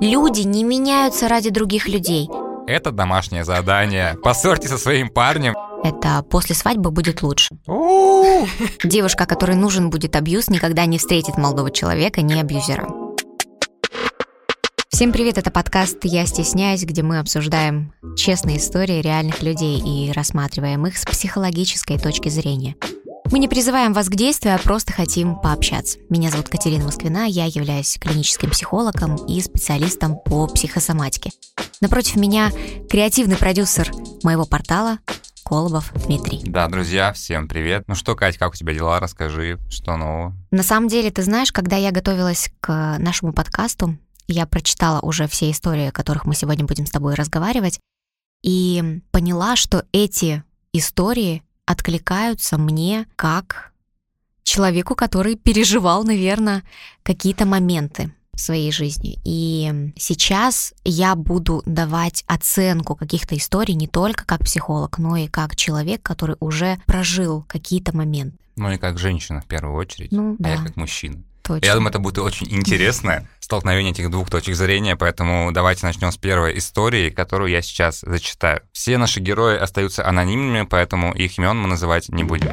Люди не меняются ради других людей. Это домашнее задание. Поссорьте со своим парнем. Это после свадьбы будет лучше. Девушка, которой нужен будет абьюз, никогда не встретит молодого человека, не абьюзера. Всем привет, это подкаст «Я стесняюсь», где мы обсуждаем честные истории реальных людей и рассматриваем их с психологической точки зрения. Мы не призываем вас к действию, а просто хотим пообщаться. Меня зовут Катерина Москвина, я являюсь клиническим психологом и специалистом по психосоматике. Напротив меня креативный продюсер моего портала Колобов Дмитрий. Да, друзья, всем привет. Ну что, Кать, как у тебя дела? Расскажи, что нового? На самом деле, ты знаешь, когда я готовилась к нашему подкасту, я прочитала уже все истории, о которых мы сегодня будем с тобой разговаривать, и поняла, что эти истории откликаются мне как человеку, который переживал, наверное, какие-то моменты в своей жизни. И сейчас я буду давать оценку каких-то историй не только как психолог, но и как человек, который уже прожил какие-то моменты. Ну и как женщина в первую очередь, Ну, а да. я как мужчина. Точно. Я думаю, это будет очень интересное столкновение этих двух точек зрения, поэтому давайте начнем с первой истории, которую я сейчас зачитаю. Все наши герои остаются анонимными, поэтому их имен мы называть не будем.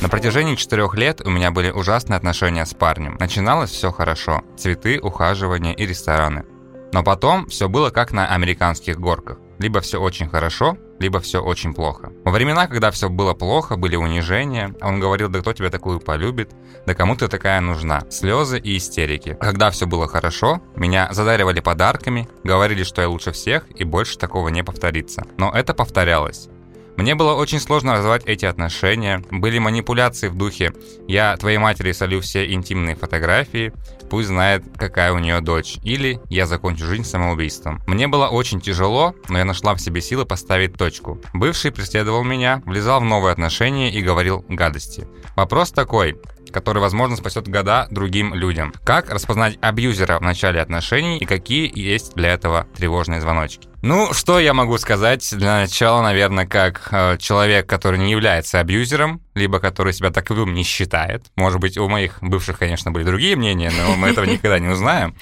На протяжении четырех лет у меня были ужасные отношения с парнем. Начиналось все хорошо. Цветы, ухаживания и рестораны. Но потом все было как на американских горках. Либо все очень хорошо, либо все очень плохо. Во времена, когда все было плохо, были унижения, он говорил, да кто тебя такую полюбит, да кому ты такая нужна. Слезы и истерики. Когда все было хорошо, меня задаривали подарками, говорили, что я лучше всех и больше такого не повторится. Но это повторялось. Мне было очень сложно развивать эти отношения. Были манипуляции в духе «я твоей матери солю все интимные фотографии, пусть знает, какая у нее дочь». Или «я закончу жизнь самоубийством». Мне было очень тяжело, но я нашла в себе силы поставить точку. Бывший преследовал меня, влезал в новые отношения и говорил гадости. Вопрос такой, который, возможно, спасет года другим людям. Как распознать абьюзера в начале отношений и какие есть для этого тревожные звоночки? Ну, что я могу сказать? Для начала, наверное, как э, человек, который не является абьюзером, либо который себя таковым не считает. Может быть, у моих бывших, конечно, были другие мнения, но мы этого никогда не узнаем.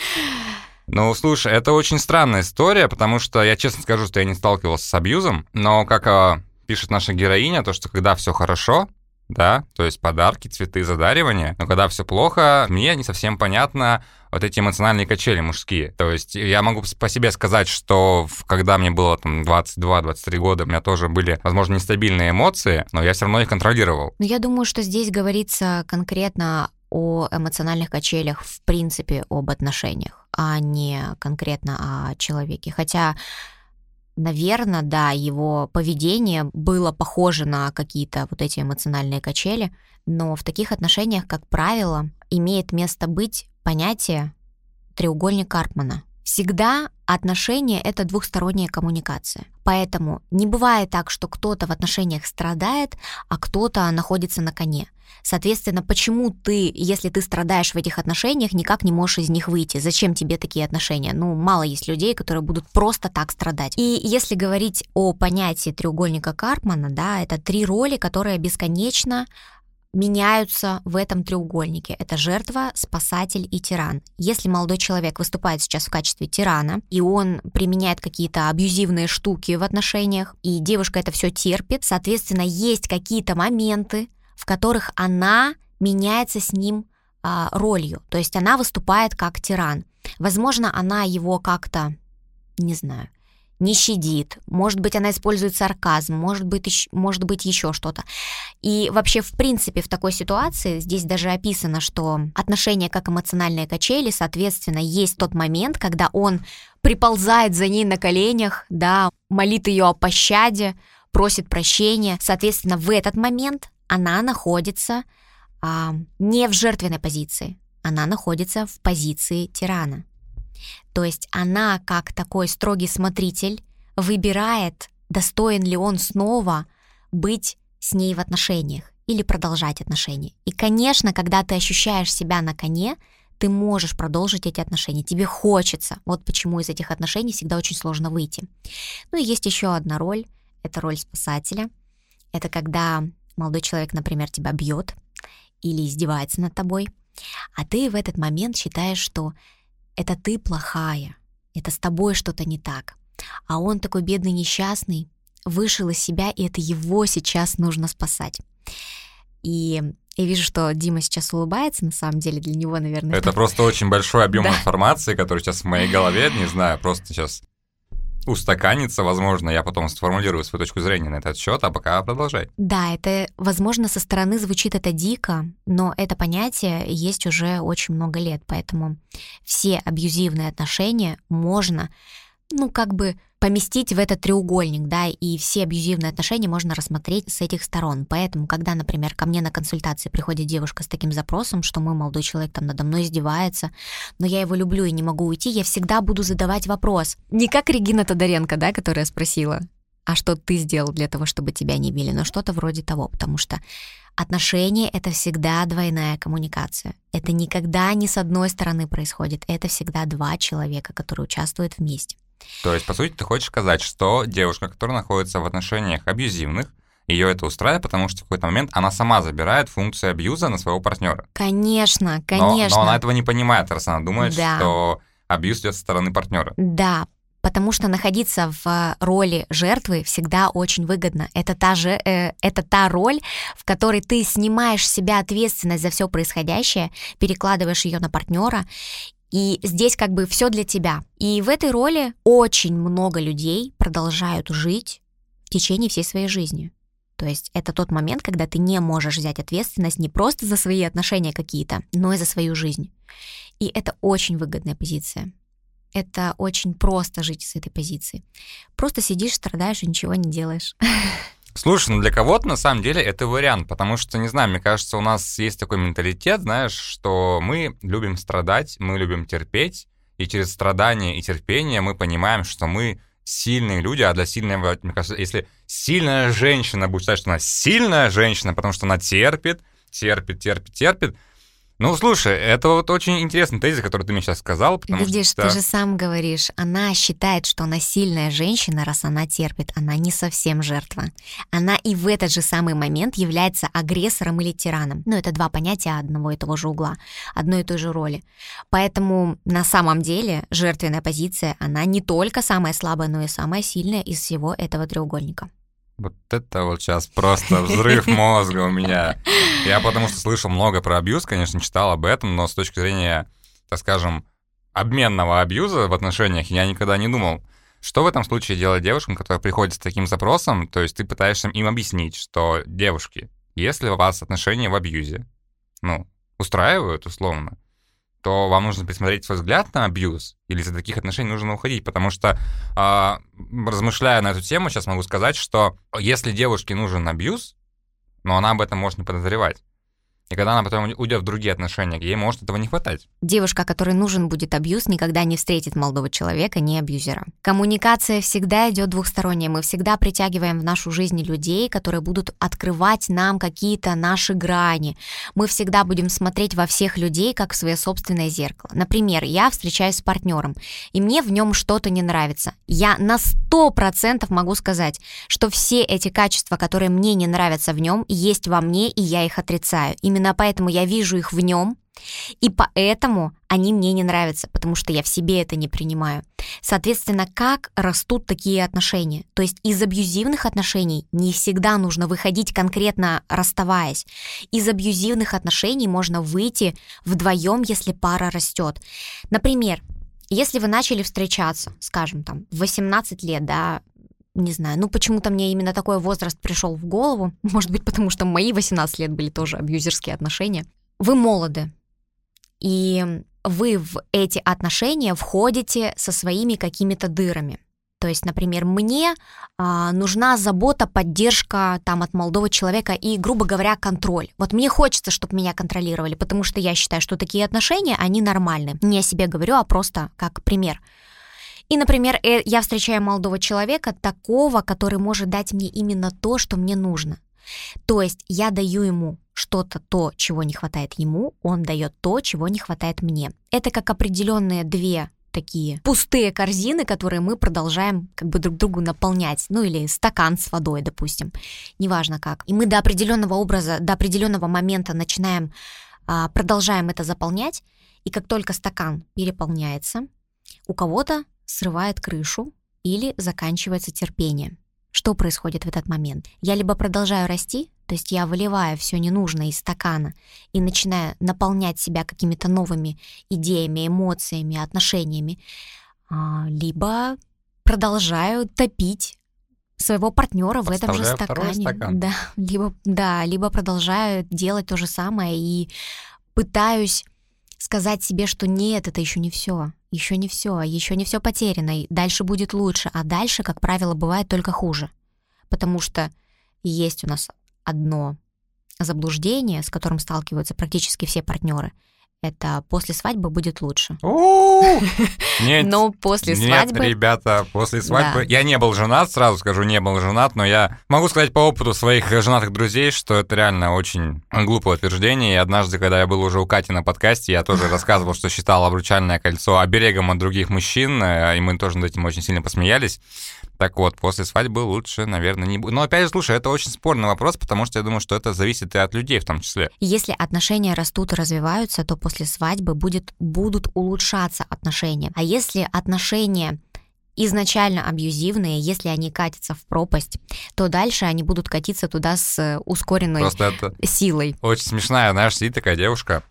Ну, слушай, это очень странная история, потому что я честно скажу, что я не сталкивался с абьюзом, но как э, пишет наша героиня, то, что когда все хорошо, да, то есть подарки, цветы, задаривания, но когда все плохо, мне не совсем понятно вот эти эмоциональные качели мужские. То есть я могу по себе сказать, что когда мне было там 22-23 года, у меня тоже были, возможно, нестабильные эмоции, но я все равно их контролировал. Но я думаю, что здесь говорится конкретно о эмоциональных качелях, в принципе, об отношениях, а не конкретно о человеке. Хотя, наверное, да, его поведение было похоже на какие-то вот эти эмоциональные качели, но в таких отношениях, как правило, имеет место быть понятие треугольник Карпмана. Всегда отношения — это двухсторонняя коммуникация. Поэтому не бывает так, что кто-то в отношениях страдает, а кто-то находится на коне. Соответственно, почему ты, если ты страдаешь в этих отношениях, никак не можешь из них выйти? Зачем тебе такие отношения? Ну, мало есть людей, которые будут просто так страдать. И если говорить о понятии треугольника Карпмана, да, это три роли, которые бесконечно меняются в этом треугольнике. Это жертва, спасатель и тиран. Если молодой человек выступает сейчас в качестве тирана, и он применяет какие-то абьюзивные штуки в отношениях, и девушка это все терпит, соответственно, есть какие-то моменты, в которых она меняется с ним а, ролью. То есть она выступает как тиран. Возможно, она его как-то, не знаю, не щадит, может быть, она использует сарказм, может быть, может быть еще что-то. И вообще, в принципе, в такой ситуации здесь даже описано, что отношения как эмоциональные качели, соответственно, есть тот момент, когда он приползает за ней на коленях, да, молит ее о пощаде, просит прощения. Соответственно, в этот момент она находится а, не в жертвенной позиции, она находится в позиции тирана. То есть она, как такой строгий смотритель, выбирает, достоин ли он снова быть с ней в отношениях или продолжать отношения. И, конечно, когда ты ощущаешь себя на коне, ты можешь продолжить эти отношения, тебе хочется. Вот почему из этих отношений всегда очень сложно выйти. Ну и есть еще одна роль, это роль спасателя. Это когда молодой человек, например, тебя бьет, или издевается над тобой, а ты в этот момент считаешь, что это ты плохая, это с тобой что-то не так, а он такой бедный несчастный, вышел из себя, и это его сейчас нужно спасать. И я вижу, что Дима сейчас улыбается, на самом деле для него, наверное. Это просто очень большой объем информации, который сейчас в моей голове, не знаю, просто сейчас устаканится, возможно, я потом сформулирую свою точку зрения на этот счет, а пока продолжай. Да, это, возможно, со стороны звучит это дико, но это понятие есть уже очень много лет, поэтому все абьюзивные отношения можно ну, как бы поместить в этот треугольник, да, и все абьюзивные отношения можно рассмотреть с этих сторон. Поэтому, когда, например, ко мне на консультации приходит девушка с таким запросом, что мой молодой человек там надо мной издевается, но я его люблю и не могу уйти, я всегда буду задавать вопрос. Не как Регина Тодоренко, да, которая спросила, а что ты сделал для того, чтобы тебя не били, но что-то вроде того, потому что отношения — это всегда двойная коммуникация. Это никогда не с одной стороны происходит, это всегда два человека, которые участвуют вместе. То есть, по сути, ты хочешь сказать, что девушка, которая находится в отношениях абьюзивных, ее это устраивает, потому что в какой-то момент она сама забирает функцию абьюза на своего партнера. Конечно, конечно. Но, но она этого не понимает, раз она думает, да. что абьюз идет со стороны партнера. Да, потому что находиться в роли жертвы всегда очень выгодно. Это та же, э, это та роль, в которой ты снимаешь с себя ответственность за все происходящее, перекладываешь ее на партнера, и здесь как бы все для тебя. И в этой роли очень много людей продолжают жить в течение всей своей жизни. То есть это тот момент, когда ты не можешь взять ответственность не просто за свои отношения какие-то, но и за свою жизнь. И это очень выгодная позиция. Это очень просто жить с этой позиции. Просто сидишь, страдаешь и ничего не делаешь. Слушай, ну для кого-то на самом деле это вариант, потому что, не знаю, мне кажется, у нас есть такой менталитет, знаешь, что мы любим страдать, мы любим терпеть, и через страдания и терпение мы понимаем, что мы сильные люди, а для сильной, мне кажется, если сильная женщина будет считать, что она сильная женщина, потому что она терпит, терпит, терпит, терпит, ну, слушай, это вот очень интересный тезис, который ты мне сейчас сказал. Потому Видишь, что... ты же сам говоришь, она считает, что она сильная женщина, раз она терпит. Она не совсем жертва. Она и в этот же самый момент является агрессором или тираном. Ну, это два понятия одного и того же угла, одной и той же роли. Поэтому на самом деле жертвенная позиция, она не только самая слабая, но и самая сильная из всего этого треугольника. Вот это вот сейчас просто взрыв мозга у меня. Я потому что слышал много про абьюз, конечно, читал об этом, но с точки зрения, так скажем, обменного абьюза в отношениях я никогда не думал, что в этом случае делать девушкам, которые приходят с таким запросом, то есть ты пытаешься им объяснить, что девушки, если у вас отношения в абьюзе, ну, устраивают условно, то вам нужно пересмотреть свой взгляд на абьюз, или из таких отношений нужно уходить, потому что, э, размышляя на эту тему, сейчас могу сказать, что если девушке нужен абьюз, но она об этом может не подозревать, и когда она потом уйдет в другие отношения, ей может этого не хватать. Девушка, которой нужен будет абьюз, никогда не встретит молодого человека, не абьюзера. Коммуникация всегда идет двухсторонняя. Мы всегда притягиваем в нашу жизнь людей, которые будут открывать нам какие-то наши грани. Мы всегда будем смотреть во всех людей, как в свое собственное зеркало. Например, я встречаюсь с партнером, и мне в нем что-то не нравится. Я на 100% могу сказать, что все эти качества, которые мне не нравятся в нем, есть во мне, и я их отрицаю. И Именно поэтому я вижу их в нем, и поэтому они мне не нравятся, потому что я в себе это не принимаю. Соответственно, как растут такие отношения? То есть из абьюзивных отношений не всегда нужно выходить конкретно расставаясь. Из абьюзивных отношений можно выйти вдвоем, если пара растет. Например, если вы начали встречаться, скажем, там, в 18 лет, да, не знаю, ну почему-то мне именно такой возраст пришел в голову. Может быть, потому что мои 18 лет были тоже абьюзерские отношения. Вы молоды, и вы в эти отношения входите со своими какими-то дырами. То есть, например, мне а, нужна забота, поддержка там от молодого человека и, грубо говоря, контроль. Вот мне хочется, чтобы меня контролировали, потому что я считаю, что такие отношения, они нормальны. Не о себе говорю, а просто как пример. И, например, э, я встречаю молодого человека, такого, который может дать мне именно то, что мне нужно. То есть я даю ему что-то то, чего не хватает ему, он дает то, чего не хватает мне. Это как определенные две такие пустые корзины, которые мы продолжаем как бы друг другу наполнять, ну или стакан с водой, допустим, неважно как. И мы до определенного образа, до определенного момента начинаем, а, продолжаем это заполнять, и как только стакан переполняется, у кого-то срывает крышу или заканчивается терпение. Что происходит в этот момент? Я либо продолжаю расти, то есть я выливаю все ненужное из стакана и начинаю наполнять себя какими-то новыми идеями, эмоциями, отношениями, а, либо продолжаю топить своего партнера в этом же стакане. Стакан. Да, либо, да, либо продолжаю делать то же самое и пытаюсь сказать себе, что нет, это еще не все, еще не все, еще не все потеряно, и дальше будет лучше, а дальше, как правило, бывает только хуже, потому что есть у нас одно заблуждение, с которым сталкиваются практически все партнеры. Это после свадьбы будет лучше. Нет, но после нет, свадьбы... ребята, после свадьбы... Да. Я не был женат, сразу скажу, не был женат, но я могу сказать по опыту своих женатых друзей, что это реально очень глупое утверждение. И однажды, когда я был уже у Кати на подкасте, я тоже рассказывал, что считал обручальное кольцо оберегом от других мужчин, э, и мы тоже над этим очень сильно посмеялись. Так вот, после свадьбы лучше, наверное, не будет. Но опять же, слушай, это очень спорный вопрос, потому что я думаю, что это зависит и от людей в том числе. Если отношения растут и развиваются, то после свадьбы будет, будут улучшаться отношения. А если отношения изначально абьюзивные, если они катятся в пропасть, то дальше они будут катиться туда с ускоренной Просто это силой. очень смешная, знаешь, сидит такая девушка.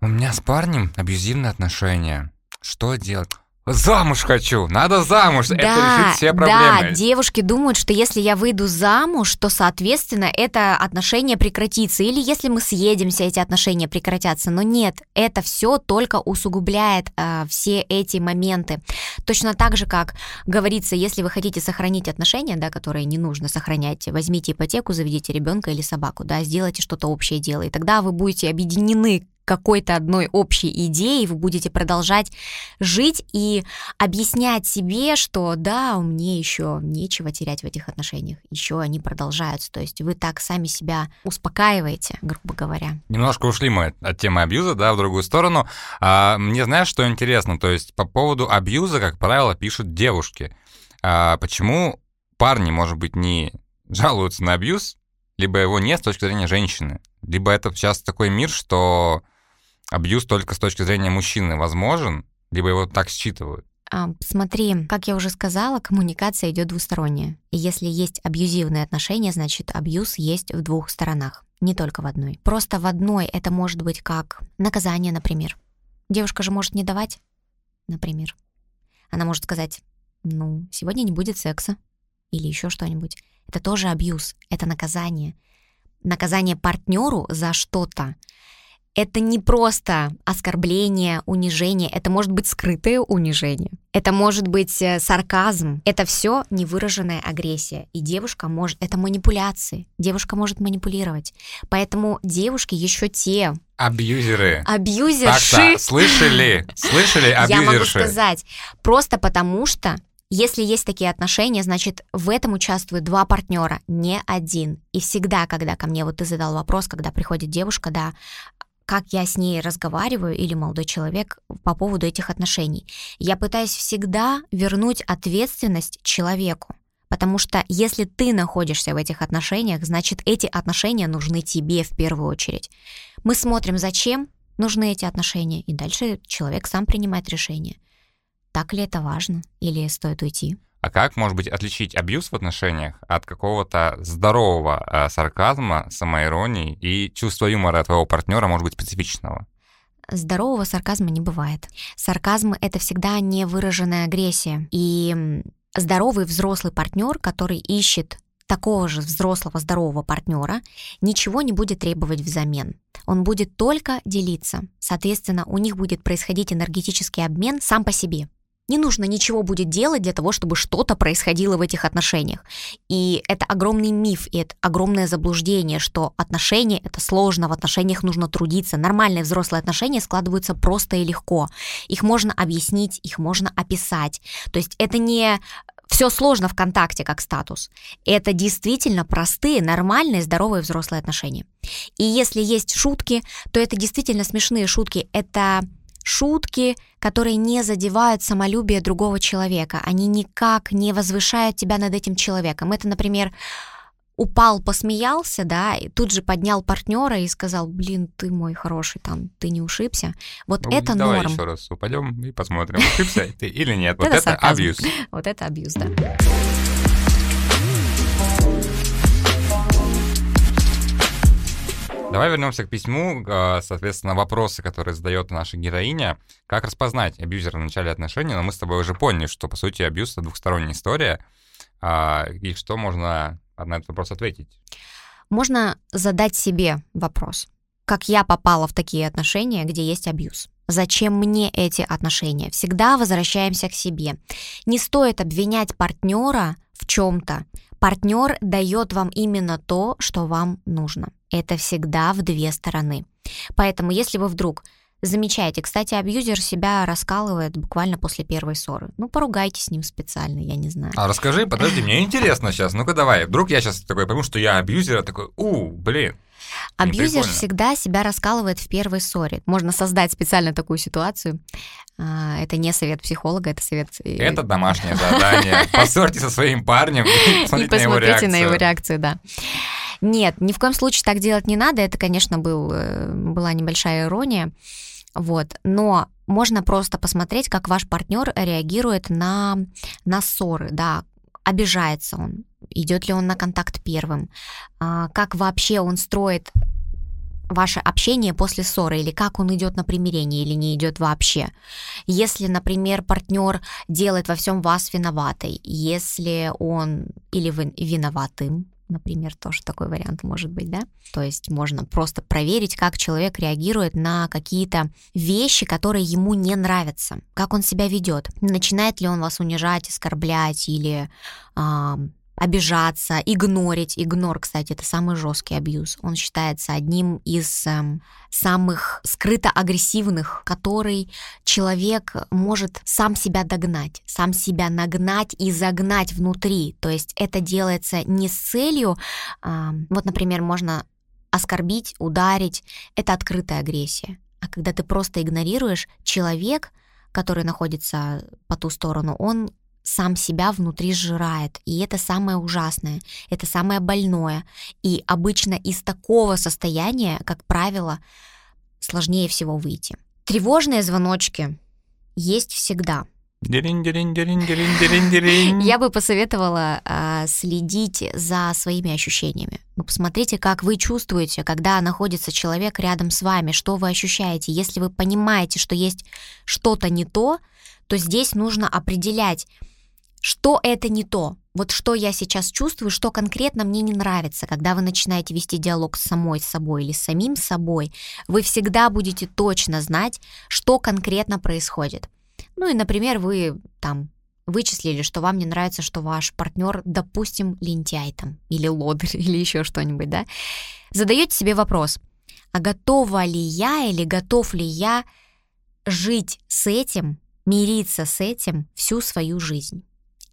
У меня с парнем абьюзивные отношения. Что делать? Замуж хочу, надо замуж, это решит все проблемы. Да, девушки думают, что если я выйду замуж, то, соответственно, это отношение прекратится. Или если мы съедемся, эти отношения прекратятся. Но нет, это все только усугубляет э, все эти моменты. Точно так же, как говорится, если вы хотите сохранить отношения, да, которые не нужно сохранять, возьмите ипотеку, заведите ребенка или собаку, да, сделайте что-то общее дело, и тогда вы будете объединены какой-то одной общей идеей, вы будете продолжать жить и объяснять себе, что да, мне еще нечего терять в этих отношениях, еще они продолжаются. То есть вы так сами себя успокаиваете, грубо говоря. Немножко ушли мы от темы абьюза, да, в другую сторону. А, мне знаешь, что интересно? То есть по поводу абьюза, как правило, пишут девушки. А, почему парни, может быть, не жалуются на абьюз, либо его нет с точки зрения женщины, либо это сейчас такой мир, что абьюз только с точки зрения мужчины возможен, либо его так считывают. А, Смотри, как я уже сказала, коммуникация идет двусторонняя. И если есть абьюзивные отношения, значит абьюз есть в двух сторонах, не только в одной. Просто в одной это может быть как наказание, например. Девушка же может не давать, например. Она может сказать, ну, сегодня не будет секса или еще что-нибудь. Это тоже абьюз, это наказание. Наказание партнеру за что-то это не просто оскорбление, унижение, это может быть скрытое унижение, это может быть э, сарказм, это все невыраженная агрессия. И девушка может, это манипуляции, девушка может манипулировать. Поэтому девушки еще те Абьюзеры. абьюзерши. Так-то, слышали? Слышали Я могу абьюзерши? сказать, просто потому что если есть такие отношения, значит, в этом участвуют два партнера, не один. И всегда, когда ко мне, вот ты задал вопрос, когда приходит девушка, да, как я с ней разговариваю или молодой человек по поводу этих отношений. Я пытаюсь всегда вернуть ответственность человеку. Потому что если ты находишься в этих отношениях, значит, эти отношения нужны тебе в первую очередь. Мы смотрим, зачем нужны эти отношения, и дальше человек сам принимает решение. Так ли это важно или стоит уйти? А как, может быть, отличить абьюз в отношениях от какого-то здорового э, сарказма, самоиронии и чувства юмора твоего партнера, может быть, специфичного? Здорового сарказма не бывает. Сарказм — это всегда невыраженная агрессия. И здоровый взрослый партнер, который ищет такого же взрослого здорового партнера, ничего не будет требовать взамен. Он будет только делиться. Соответственно, у них будет происходить энергетический обмен сам по себе. Не нужно ничего будет делать для того, чтобы что-то происходило в этих отношениях. И это огромный миф, и это огромное заблуждение, что отношения — это сложно, в отношениях нужно трудиться. Нормальные взрослые отношения складываются просто и легко. Их можно объяснить, их можно описать. То есть это не все сложно в контакте как статус. Это действительно простые, нормальные, здоровые взрослые отношения. И если есть шутки, то это действительно смешные шутки. Это шутки, которые не задевают самолюбие другого человека. Они никак не возвышают тебя над этим человеком. Это, например, упал, посмеялся, да, и тут же поднял партнера и сказал, блин, ты мой хороший, там, ты не ушибся. Вот ну, это давай норм. еще раз упадем и посмотрим, ушибся ты или нет. Вот это абьюз. Вот это абьюз, да. Давай вернемся к письму, а, соответственно, вопросы, которые задает наша героиня. Как распознать абьюзера в начале отношений? Но мы с тобой уже поняли, что, по сути, абьюз — это двухсторонняя история. А, и что можно на этот вопрос ответить? Можно задать себе вопрос. Как я попала в такие отношения, где есть абьюз? Зачем мне эти отношения? Всегда возвращаемся к себе. Не стоит обвинять партнера в чем-то. Партнер дает вам именно то, что вам нужно. Это всегда в две стороны. Поэтому, если вы вдруг замечаете, кстати, абьюзер себя раскалывает буквально после первой ссоры. Ну, поругайте с ним специально, я не знаю. А расскажи, подожди, мне интересно сейчас. Ну-ка давай. Вдруг я сейчас такой пойму, что я абьюзер, а такой, у, блин. Абьюзер всегда себя раскалывает в первой ссоре. Можно создать специально такую ситуацию. А, это не совет психолога, это совет... Э, это домашнее задание. Поссорьте со своим парнем и посмотрите, на его реакцию. на его реакцию, да. Нет, ни в коем случае так делать не надо. Это, конечно, был, э, была небольшая ирония. Вот. Но можно просто посмотреть, как ваш партнер реагирует на, на ссоры, да, обижается он, идет ли он на контакт первым, а, как вообще он строит ваше общение после ссоры, или как он идет на примирение, или не идет вообще. Если, например, партнер делает во всем вас виноватой, если он или вы виноватым, например, тоже такой вариант может быть, да? То есть можно просто проверить, как человек реагирует на какие-то вещи, которые ему не нравятся, как он себя ведет, начинает ли он вас унижать, оскорблять или обижаться, игнорить. Игнор, кстати, это самый жесткий абьюз. Он считается одним из э, самых скрыто агрессивных, который человек может сам себя догнать, сам себя нагнать и загнать внутри. То есть это делается не с целью, э, вот, например, можно оскорбить, ударить. Это открытая агрессия. А когда ты просто игнорируешь, человек, который находится по ту сторону, он сам себя внутри сжирает. И это самое ужасное, это самое больное. И обычно из такого состояния, как правило, сложнее всего выйти. Тревожные звоночки есть всегда. Я бы посоветовала э, следить за своими ощущениями. Ну, посмотрите, как вы чувствуете, когда находится человек рядом с вами, что вы ощущаете. Если вы понимаете, что есть что-то не то, то здесь нужно определять, что это не то. Вот что я сейчас чувствую, что конкретно мне не нравится. Когда вы начинаете вести диалог с самой собой или с самим собой, вы всегда будете точно знать, что конкретно происходит. Ну и, например, вы там вычислили, что вам не нравится, что ваш партнер, допустим, лентяй там, или лодырь, или еще что-нибудь, да? Задаете себе вопрос, а готова ли я или готов ли я жить с этим, мириться с этим всю свою жизнь?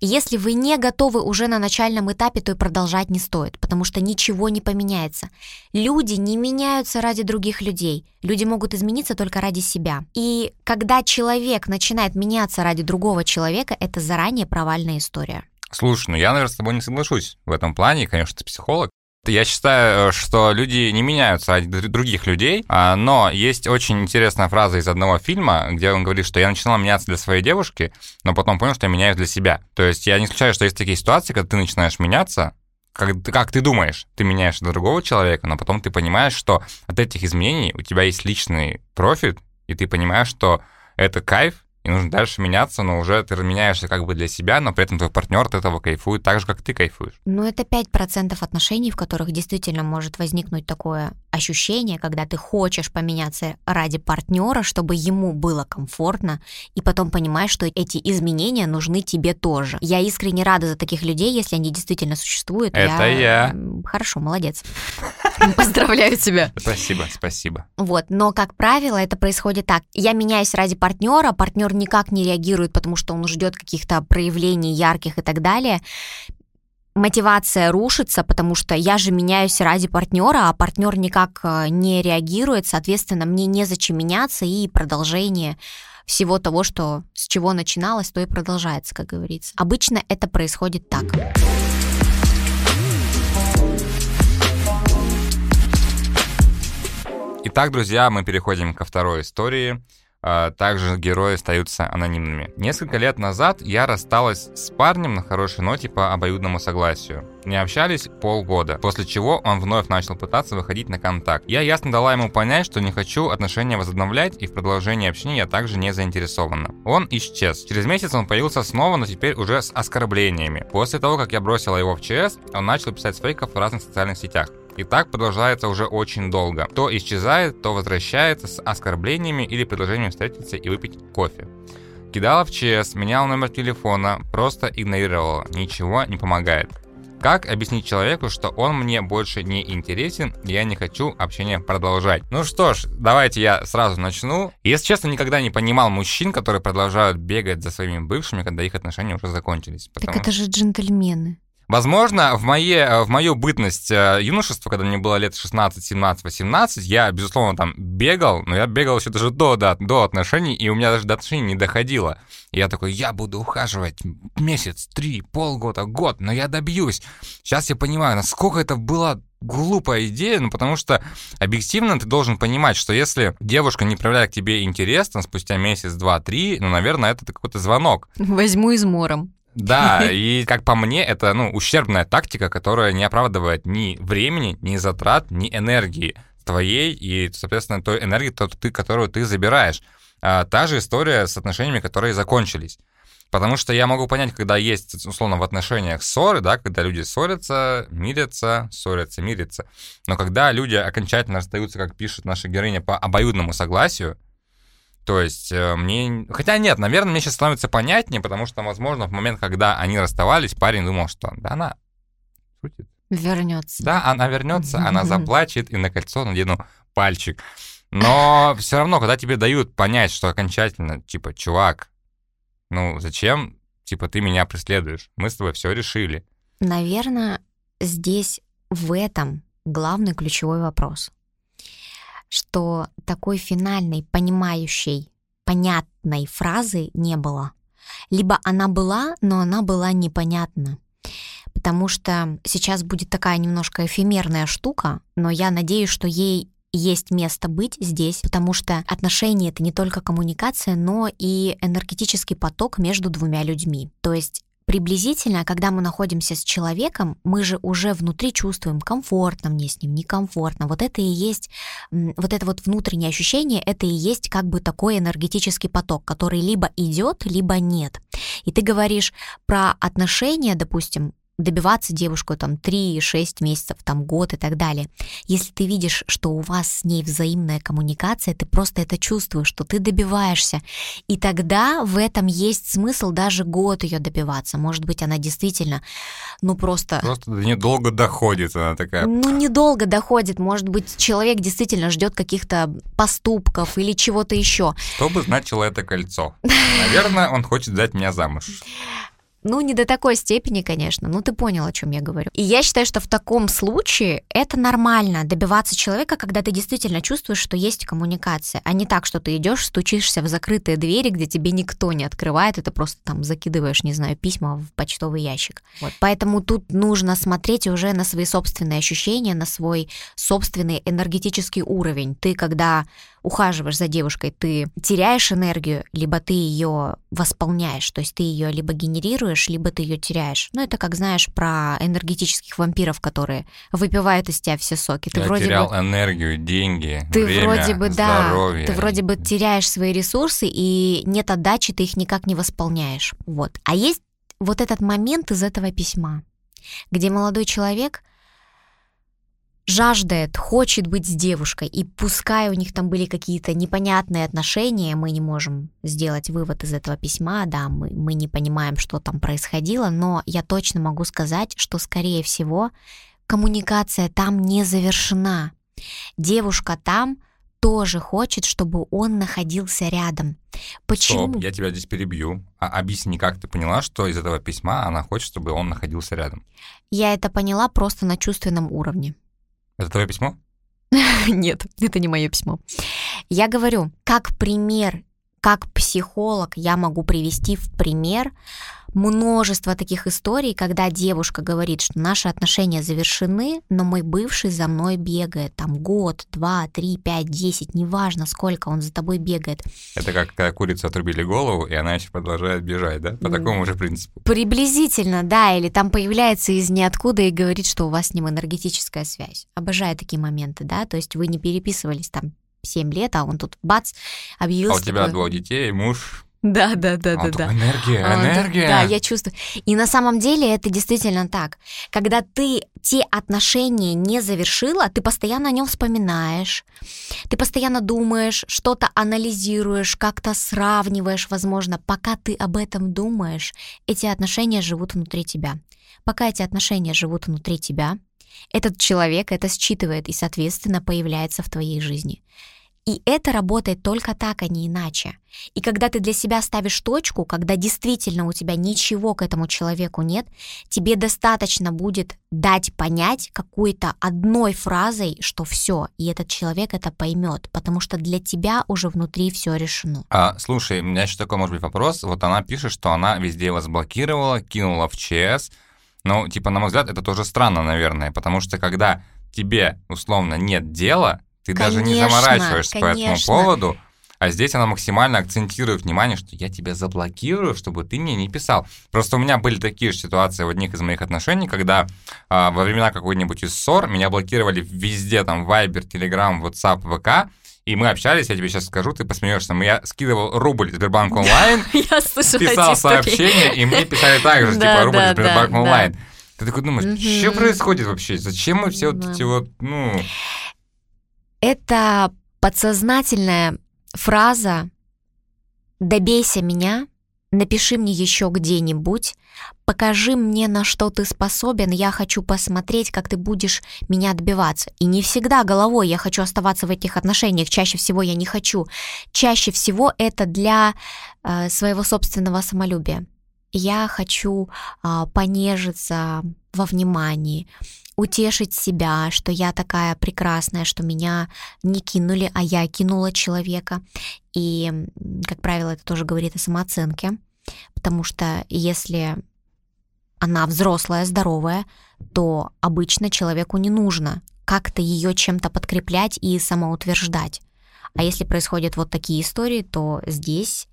Если вы не готовы уже на начальном этапе, то и продолжать не стоит, потому что ничего не поменяется. Люди не меняются ради других людей. Люди могут измениться только ради себя. И когда человек начинает меняться ради другого человека, это заранее провальная история. Слушай, ну я, наверное, с тобой не соглашусь в этом плане. Конечно, ты психолог. Я считаю, что люди не меняются ради других людей, а, но есть очень интересная фраза из одного фильма, где он говорит, что я начинал меняться для своей девушки, но потом понял, что я меняюсь для себя. То есть я не исключаю, что есть такие ситуации, когда ты начинаешь меняться, как, как ты думаешь, ты меняешь для другого человека, но потом ты понимаешь, что от этих изменений у тебя есть личный профит, и ты понимаешь, что это кайф, и нужно дальше меняться, но уже ты меняешься как бы для себя, но при этом твой партнер от этого кайфует так же, как ты кайфуешь. Ну, это 5% отношений, в которых действительно может возникнуть такое ощущение, когда ты хочешь поменяться ради партнера, чтобы ему было комфортно, и потом понимаешь, что эти изменения нужны тебе тоже. Я искренне рада за таких людей, если они действительно существуют. Это я. я. Хорошо, молодец. Поздравляю тебя. Спасибо, спасибо. Вот, но, как правило, это происходит так. Я меняюсь ради партнера, партнер никак не реагирует, потому что он ждет каких-то проявлений ярких и так далее. мотивация рушится, потому что я же меняюсь ради партнера, а партнер никак э, не реагирует, соответственно, мне незачем меняться, и продолжение всего того, что с чего начиналось, то и продолжается, как говорится. Обычно это происходит так. Итак, друзья, мы переходим ко второй истории. А, также герои остаются анонимными. Несколько лет назад я рассталась с парнем на хорошей ноте по обоюдному согласию. Не общались полгода, после чего он вновь начал пытаться выходить на контакт. Я ясно дала ему понять, что не хочу отношения возобновлять, и в продолжении общения я также не заинтересована. Он исчез. Через месяц он появился снова, но теперь уже с оскорблениями. После того, как я бросила его в ЧС, он начал писать с фейков в разных социальных сетях. И так продолжается уже очень долго. То исчезает, то возвращается с оскорблениями или предложением встретиться и выпить кофе. Кидала в ЧС, меняла номер телефона, просто игнорировала. Ничего не помогает. Как объяснить человеку, что он мне больше не интересен, и я не хочу общение продолжать? Ну что ж, давайте я сразу начну. Если честно, никогда не понимал мужчин, которые продолжают бегать за своими бывшими, когда их отношения уже закончились. Потому... Так это же джентльмены. Возможно, в, моей, в мою бытность э, юношества, когда мне было лет 16, 17, 18, я, безусловно, там бегал, но я бегал еще даже до, до, до отношений, и у меня даже до отношений не доходило. И я такой, я буду ухаживать месяц, три, полгода, год, но я добьюсь. Сейчас я понимаю, насколько это было глупая идея, ну потому что объективно ты должен понимать, что если девушка не проявляет к тебе интерес, там, спустя месяц, два, три, ну, наверное, это какой-то звонок. Возьму измором. Да, и как по мне, это ну, ущербная тактика, которая не оправдывает ни времени, ни затрат, ни энергии твоей и, соответственно, той энергии, которую ты забираешь. А, та же история с отношениями, которые закончились. Потому что я могу понять, когда есть, условно, в отношениях ссоры, да, когда люди ссорятся, мирятся, ссорятся, мирятся. Но когда люди окончательно расстаются, как пишет наша героиня, по обоюдному согласию, то есть э, мне... Хотя нет, наверное, мне сейчас становится понятнее, потому что, возможно, в момент, когда они расставались, парень думал, что да она шутит. Вернется. Да, она вернется, она заплачет и на кольцо надену пальчик. Но все равно, когда тебе дают понять, что окончательно, типа, чувак, ну зачем, типа, ты меня преследуешь? Мы с тобой все решили. Наверное, здесь в этом главный ключевой вопрос что такой финальной, понимающей, понятной фразы не было. Либо она была, но она была непонятна. Потому что сейчас будет такая немножко эфемерная штука, но я надеюсь, что ей есть место быть здесь, потому что отношения это не только коммуникация, но и энергетический поток между двумя людьми. То есть приблизительно, когда мы находимся с человеком, мы же уже внутри чувствуем, комфортно мне с ним, некомфортно. Вот это и есть, вот это вот внутреннее ощущение, это и есть как бы такой энергетический поток, который либо идет, либо нет. И ты говоришь про отношения, допустим, добиваться девушку там 3-6 месяцев, там год и так далее. Если ты видишь, что у вас с ней взаимная коммуникация, ты просто это чувствуешь, что ты добиваешься. И тогда в этом есть смысл даже год ее добиваться. Может быть, она действительно, ну просто... Просто недолго доходит она такая. Ну, недолго доходит. Может быть, человек действительно ждет каких-то поступков или чего-то еще. Что бы значило это кольцо? Наверное, он хочет дать меня замуж. Ну, не до такой степени, конечно, ну ты понял, о чем я говорю. И я считаю, что в таком случае это нормально добиваться человека, когда ты действительно чувствуешь, что есть коммуникация, а не так, что ты идешь, стучишься в закрытые двери, где тебе никто не открывает, это просто там закидываешь, не знаю, письма в почтовый ящик. Вот. Поэтому тут нужно смотреть уже на свои собственные ощущения, на свой собственный энергетический уровень. Ты когда ухаживаешь за девушкой, ты теряешь энергию, либо ты ее восполняешь, то есть ты ее либо генерируешь, либо ты ее теряешь. Ну, это как знаешь про энергетических вампиров, которые выпивают из тебя все соки. Ты Я вроде терял бы, энергию, деньги, ты время, вроде бы, здоровье. да, ты вроде бы теряешь свои ресурсы и нет отдачи, ты их никак не восполняешь. Вот. А есть вот этот момент из этого письма, где молодой человек жаждет, хочет быть с девушкой, и пускай у них там были какие-то непонятные отношения, мы не можем сделать вывод из этого письма, да, мы, мы не понимаем, что там происходило, но я точно могу сказать, что, скорее всего, коммуникация там не завершена. Девушка там тоже хочет, чтобы он находился рядом. Почему? Стоп, я тебя здесь перебью. А объясни, как ты поняла, что из этого письма она хочет, чтобы он находился рядом? Я это поняла просто на чувственном уровне. Это твое письмо? Нет, это не мое письмо. Я говорю, как пример, как психолог я могу привести в пример множество таких историй, когда девушка говорит, что наши отношения завершены, но мой бывший за мной бегает. Там год, два, три, пять, десять, неважно, сколько он за тобой бегает. Это как когда курица отрубили голову, и она еще продолжает бежать, да? По такому же принципу. Приблизительно, да. Или там появляется из ниоткуда и говорит, что у вас с ним энергетическая связь. Обожаю такие моменты, да? То есть вы не переписывались там 7 лет, а он тут бац, объявился. А у тебя такой... двое детей, муж, да, да, да, а да, да. Энергия, А, энергия. Да, я чувствую. И на самом деле это действительно так. Когда ты те отношения не завершила, ты постоянно о нем вспоминаешь, ты постоянно думаешь, что-то анализируешь, как-то сравниваешь, возможно. Пока ты об этом думаешь, эти отношения живут внутри тебя. Пока эти отношения живут внутри тебя, этот человек это считывает и, соответственно, появляется в твоей жизни. И это работает только так, а не иначе. И когда ты для себя ставишь точку, когда действительно у тебя ничего к этому человеку нет, тебе достаточно будет дать понять какой-то одной фразой, что все, и этот человек это поймет, потому что для тебя уже внутри все решено. А, слушай, у меня еще такой, может быть, вопрос. Вот она пишет, что она везде вас блокировала, кинула в ЧС. Ну, типа, на мой взгляд, это тоже странно, наверное, потому что когда тебе, условно, нет дела, ты даже не Конечно, заморачиваешься по этому конечно. поводу, а здесь она максимально акцентирует внимание, что я тебя заблокирую, чтобы ты мне не писал. Просто у меня были такие же ситуации в одних из моих отношений, когда а, во времена какой-нибудь из ссор меня блокировали везде, там, Viber, Telegram, WhatsApp, ВК, и мы общались, я тебе сейчас скажу, ты посмеешься, я скидывал рубль Сбербанк онлайн, писал сообщение, и мне писали так же, типа, рубль Сбербанк онлайн. Ты такой думаешь, что происходит вообще? Зачем мы все вот эти вот, ну... Это подсознательная фраза «добейся меня», «напиши мне еще где-нибудь», «покажи мне, на что ты способен, я хочу посмотреть, как ты будешь меня добиваться». И не всегда головой я хочу оставаться в этих отношениях, чаще всего я не хочу. Чаще всего это для э, своего собственного самолюбия. Я хочу а, понежиться во внимании, утешить себя, что я такая прекрасная, что меня не кинули, а я кинула человека. И, как правило, это тоже говорит о самооценке, потому что если она взрослая, здоровая, то обычно человеку не нужно как-то ее чем-то подкреплять и самоутверждать. А если происходят вот такие истории, то здесь,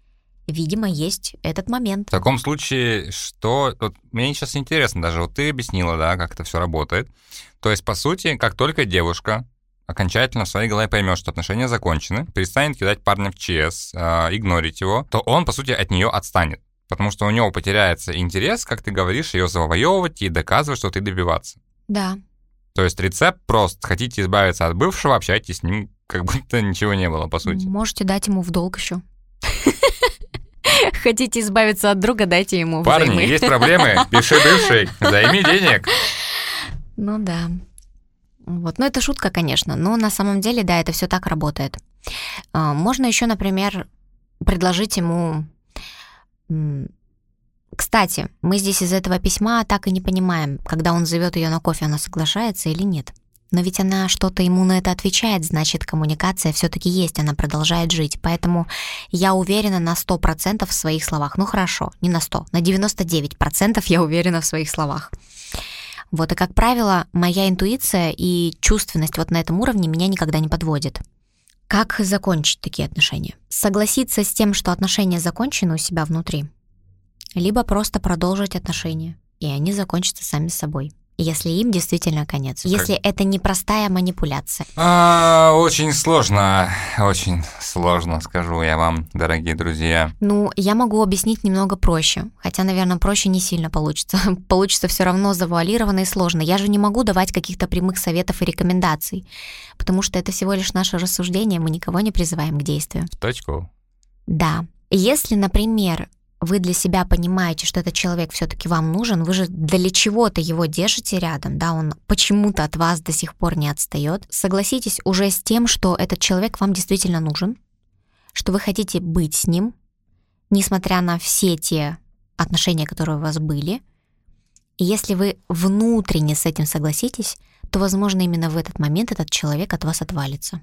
видимо, есть этот момент. В таком случае, что... Вот мне сейчас интересно даже, вот ты объяснила, да, как это все работает. То есть, по сути, как только девушка окончательно в своей голове поймет, что отношения закончены, перестанет кидать парня в ЧС, э, игнорить его, то он, по сути, от нее отстанет. Потому что у него потеряется интерес, как ты говоришь, ее завоевывать и доказывать, что ты добиваться. Да, То есть рецепт прост. Хотите избавиться от бывшего, общайтесь с ним, как будто ничего не было, по сути. Можете дать ему в долг еще. Хотите избавиться от друга, дайте ему Парни, взаймы. есть проблемы? Пиши бывший, займи денег. Ну да. Вот. Ну, это шутка, конечно, но на самом деле, да, это все так работает. А, Можно еще, например, предложить ему... Кстати, мы здесь из этого письма так и не понимаем, когда он зовет ее на кофе, она соглашается или нет. Но ведь она что-то ему на это отвечает, значит, коммуникация все-таки есть, она продолжает жить. Поэтому я уверена на 100% в своих словах. Ну хорошо, не на 100, на 99% я уверена в своих словах. Вот, и, как правило, моя интуиция и чувственность вот на этом уровне меня никогда не подводит. Как закончить такие отношения? Согласиться с тем, что отношения закончены у себя внутри, либо просто продолжить отношения, и они закончатся сами собой, если им действительно конец. Если это не простая манипуляция. А, очень сложно, очень сложно, скажу я вам, дорогие друзья. Ну, я могу объяснить немного проще, хотя, наверное, проще не сильно получится. Получится все равно завуалированно и сложно. Я же не могу давать каких-то прямых советов и рекомендаций, потому что это всего лишь наше рассуждение, мы никого не призываем к действию. В точку. Да. Если, например, вы для себя понимаете, что этот человек все-таки вам нужен, вы же для чего-то его держите рядом, да, он почему-то от вас до сих пор не отстает. Согласитесь уже с тем, что этот человек вам действительно нужен, что вы хотите быть с ним, несмотря на все те отношения, которые у вас были. И если вы внутренне с этим согласитесь, то, возможно, именно в этот момент этот человек от вас отвалится.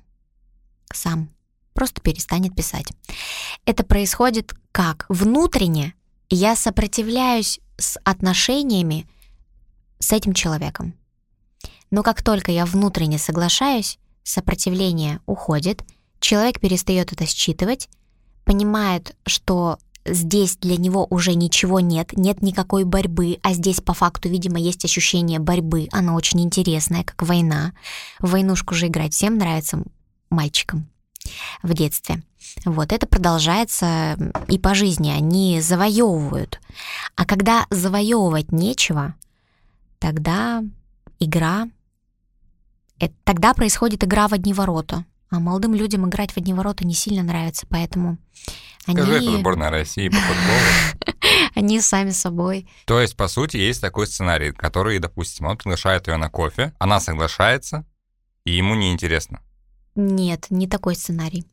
Сам просто перестанет писать. Это происходит как? Внутренне я сопротивляюсь с отношениями с этим человеком. Но как только я внутренне соглашаюсь, сопротивление уходит, человек перестает это считывать, понимает, что здесь для него уже ничего нет, нет никакой борьбы, а здесь по факту, видимо, есть ощущение борьбы, она очень интересная, как война. В войнушку же играть всем нравится мальчикам в детстве. Вот это продолжается и по жизни, они завоевывают. А когда завоевывать нечего, тогда игра, это, тогда происходит игра в одни ворота. А молодым людям играть в одни ворота не сильно нравится, поэтому Скажи, они... это сборная России по футболу. они сами собой. То есть, по сути, есть такой сценарий, который, допустим, он приглашает ее на кофе, она соглашается, и ему неинтересно. Нет, не такой сценарий.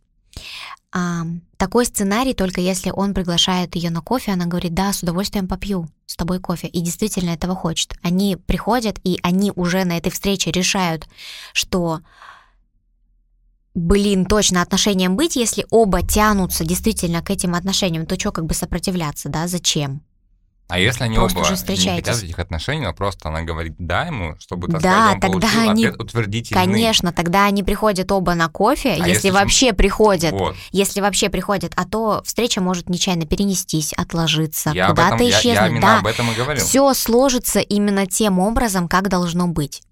А, такой сценарий только если он приглашает ее на кофе, она говорит, да, с удовольствием попью с тобой кофе, и действительно этого хочет. Они приходят, и они уже на этой встрече решают, что блин, точно отношениям быть, если оба тянутся действительно к этим отношениям, то что как бы сопротивляться, да, зачем? А если они Просто оба уже не хотят этих отношений, но просто она говорит «да» ему, чтобы, так Да, сказать, он тогда получил они- ответ утвердительный. Конечно, тогда они приходят оба на кофе, А если, если вообще приходят. Вот. Если вообще приходят, а то встреча может нечаянно перенестись, отложиться, Я, куда-то этом, я, исчезнуть. я именно да, об этом и говорил. все сложится именно тем образом, как должно быть.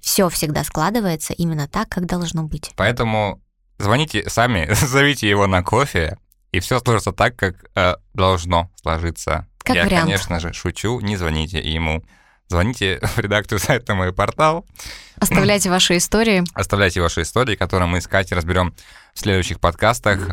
Все всегда складывается именно так, как должно быть. Поэтому звоните сами, зовите его на кофе, и все сложится так, как э, должно сложиться. Как Я, вариант. конечно же, шучу, не звоните ему. Звоните в редакцию сайта «Мой портал», Оставляйте ваши истории. оставляйте ваши истории, которые мы с Катей разберем в следующих подкастах.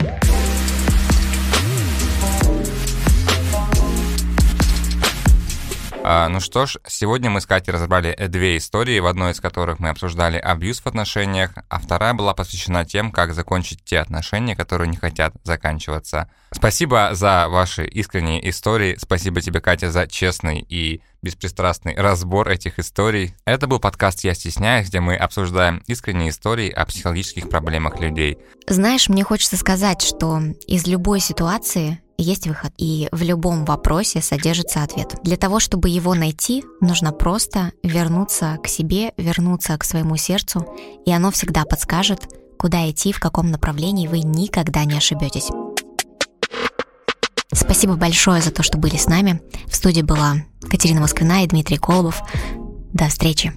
А, ну что ж, сегодня мы с Катей разобрали э, две истории, в одной из которых мы обсуждали абьюз в отношениях, а вторая была посвящена тем, как закончить те отношения, которые не хотят заканчиваться. Спасибо за ваши искренние истории, спасибо тебе, Катя, за честный и беспристрастный разбор этих историй. Это был подкаст «Я стесняюсь», где мы обсуждаем искренние истории о психологических проблемах людей. Знаешь, мне хочется сказать, что из любой ситуации есть выход, и в любом вопросе содержится ответ. Для того, чтобы его найти, нужно просто вернуться к себе, вернуться к своему сердцу, и оно всегда подскажет, куда идти, в каком направлении вы никогда не ошибетесь. Спасибо большое за то, что были с нами. В студии была Катерина Москвина и Дмитрий Колобов. До встречи.